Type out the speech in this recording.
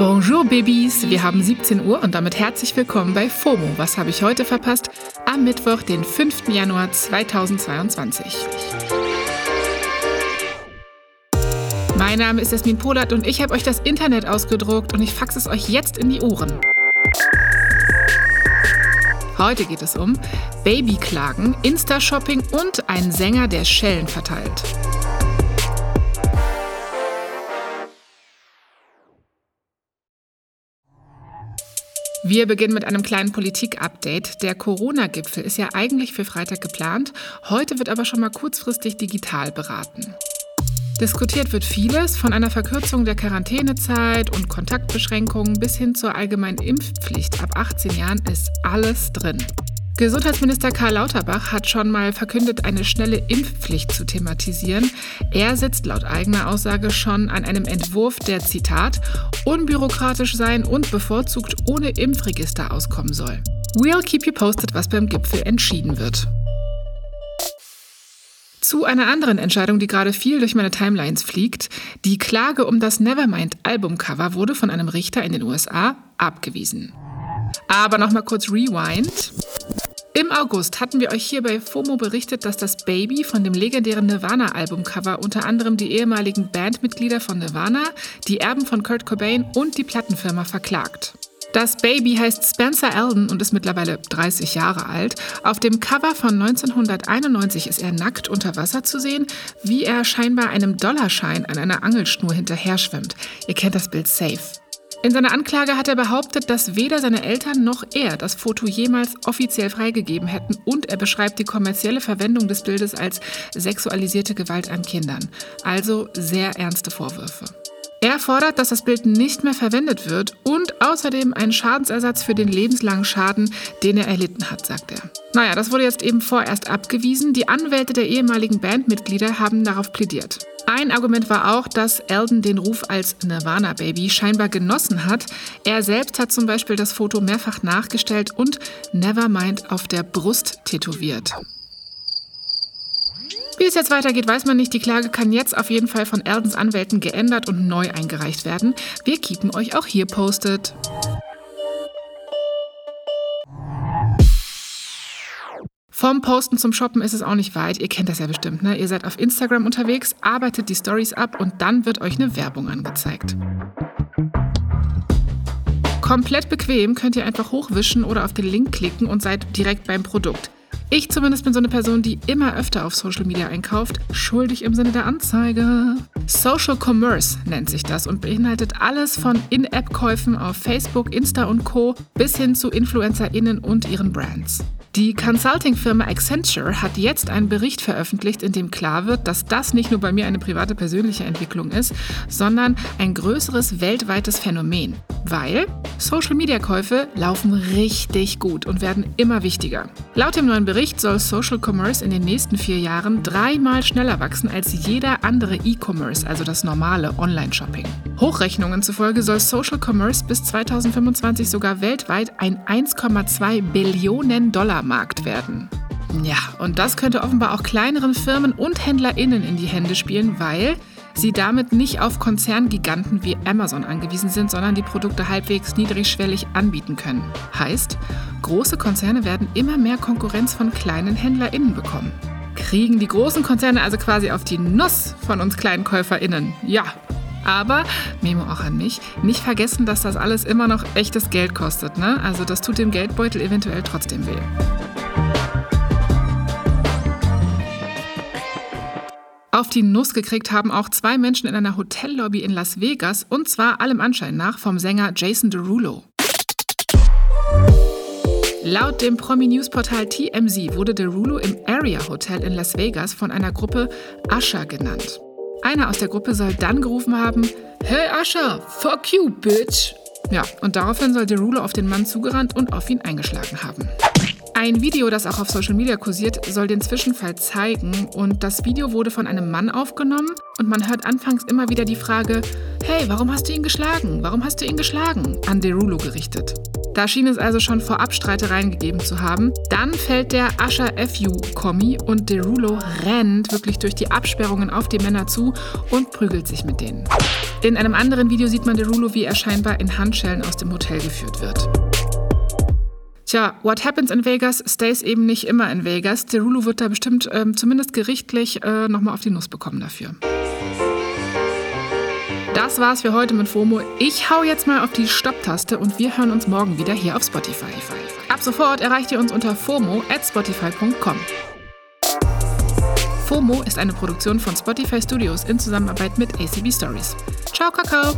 Bonjour Babys, wir haben 17 Uhr und damit herzlich willkommen bei FOMO. Was habe ich heute verpasst? Am Mittwoch, den 5. Januar 2022. Mein Name ist Jasmin Polat und ich habe euch das Internet ausgedruckt und ich faxe es euch jetzt in die Ohren. Heute geht es um Babyklagen, Insta-Shopping und einen Sänger, der Schellen verteilt. Wir beginnen mit einem kleinen Politik-Update. Der Corona-Gipfel ist ja eigentlich für Freitag geplant. Heute wird aber schon mal kurzfristig digital beraten. Diskutiert wird vieles, von einer Verkürzung der Quarantänezeit und Kontaktbeschränkungen bis hin zur allgemeinen Impfpflicht ab 18 Jahren ist alles drin. Gesundheitsminister Karl Lauterbach hat schon mal verkündet, eine schnelle Impfpflicht zu thematisieren. Er sitzt laut eigener Aussage schon an einem Entwurf, der Zitat unbürokratisch sein und bevorzugt ohne Impfregister auskommen soll. We'll keep you posted, was beim Gipfel entschieden wird. Zu einer anderen Entscheidung, die gerade viel durch meine Timelines fliegt. Die Klage um das Nevermind Albumcover wurde von einem Richter in den USA abgewiesen. Aber nochmal kurz Rewind. Im August hatten wir euch hier bei FOMO berichtet, dass das Baby von dem legendären Nirvana-Albumcover unter anderem die ehemaligen Bandmitglieder von Nirvana, die Erben von Kurt Cobain und die Plattenfirma verklagt. Das Baby heißt Spencer Eldon und ist mittlerweile 30 Jahre alt. Auf dem Cover von 1991 ist er nackt unter Wasser zu sehen, wie er scheinbar einem Dollarschein an einer Angelschnur hinterher schwimmt. Ihr kennt das Bild safe. In seiner Anklage hat er behauptet, dass weder seine Eltern noch er das Foto jemals offiziell freigegeben hätten und er beschreibt die kommerzielle Verwendung des Bildes als sexualisierte Gewalt an Kindern. Also sehr ernste Vorwürfe. Er fordert, dass das Bild nicht mehr verwendet wird und außerdem einen Schadensersatz für den lebenslangen Schaden, den er erlitten hat, sagt er. Naja, das wurde jetzt eben vorerst abgewiesen. Die Anwälte der ehemaligen Bandmitglieder haben darauf plädiert. Ein Argument war auch, dass Eldon den Ruf als Nirvana-Baby scheinbar genossen hat. Er selbst hat zum Beispiel das Foto mehrfach nachgestellt und Nevermind auf der Brust tätowiert. Wie es jetzt weitergeht, weiß man nicht. Die Klage kann jetzt auf jeden Fall von Eldons Anwälten geändert und neu eingereicht werden. Wir keepen euch auch hier postet. Vom Posten zum Shoppen ist es auch nicht weit. Ihr kennt das ja bestimmt, ne? Ihr seid auf Instagram unterwegs, arbeitet die Stories ab und dann wird euch eine Werbung angezeigt. Komplett bequem könnt ihr einfach hochwischen oder auf den Link klicken und seid direkt beim Produkt. Ich zumindest bin so eine Person, die immer öfter auf Social Media einkauft. Schuldig im Sinne der Anzeige. Social Commerce nennt sich das und beinhaltet alles von In-App-Käufen auf Facebook, Insta und Co. bis hin zu InfluencerInnen und ihren Brands. Die Consulting-Firma Accenture hat jetzt einen Bericht veröffentlicht, in dem klar wird, dass das nicht nur bei mir eine private persönliche Entwicklung ist, sondern ein größeres weltweites Phänomen. Weil Social-Media-Käufe laufen richtig gut und werden immer wichtiger. Laut dem neuen Bericht soll Social Commerce in den nächsten vier Jahren dreimal schneller wachsen als jeder andere E-Commerce, also das normale Online-Shopping. Hochrechnungen zufolge soll Social Commerce bis 2025 sogar weltweit ein 1,2 Billionen Dollar Markt werden. Ja, und das könnte offenbar auch kleineren Firmen und HändlerInnen in die Hände spielen, weil sie damit nicht auf Konzerngiganten wie Amazon angewiesen sind, sondern die Produkte halbwegs niedrigschwellig anbieten können. Heißt, große Konzerne werden immer mehr Konkurrenz von kleinen HändlerInnen bekommen. Kriegen die großen Konzerne also quasi auf die Nuss von uns kleinen KäuferInnen? Ja. Aber, Memo auch an mich, nicht vergessen, dass das alles immer noch echtes Geld kostet. Ne? Also das tut dem Geldbeutel eventuell trotzdem weh. Auf die Nuss gekriegt haben auch zwei Menschen in einer Hotellobby in Las Vegas und zwar allem Anschein nach vom Sänger Jason Derulo. Laut dem Promi-News-Portal TMZ wurde Derulo im Area Hotel in Las Vegas von einer Gruppe Usher genannt. Einer aus der Gruppe soll dann gerufen haben: Hey Usher, fuck you, bitch! Ja, und daraufhin soll Derulo auf den Mann zugerannt und auf ihn eingeschlagen haben. Ein Video, das auch auf Social Media kursiert, soll den Zwischenfall zeigen und das Video wurde von einem Mann aufgenommen und man hört anfangs immer wieder die Frage, hey, warum hast du ihn geschlagen? Warum hast du ihn geschlagen? an Derulo gerichtet. Da schien es also schon vorab Streitereien gegeben zu haben. Dann fällt der Asher FU-Kommi und Derulo rennt wirklich durch die Absperrungen auf die Männer zu und prügelt sich mit denen. In einem anderen Video sieht man Derulo, wie er scheinbar in Handschellen aus dem Hotel geführt wird. Tja, what happens in Vegas stays eben nicht immer in Vegas. Derulo wird da bestimmt ähm, zumindest gerichtlich äh, nochmal auf die Nuss bekommen dafür. Das war's für heute mit FOMO. Ich hau jetzt mal auf die Stopptaste und wir hören uns morgen wieder hier auf Spotify. Ab sofort erreicht ihr uns unter FOMO at spotify.com. FOMO ist eine Produktion von Spotify Studios in Zusammenarbeit mit ACB Stories. Ciao, Kakao!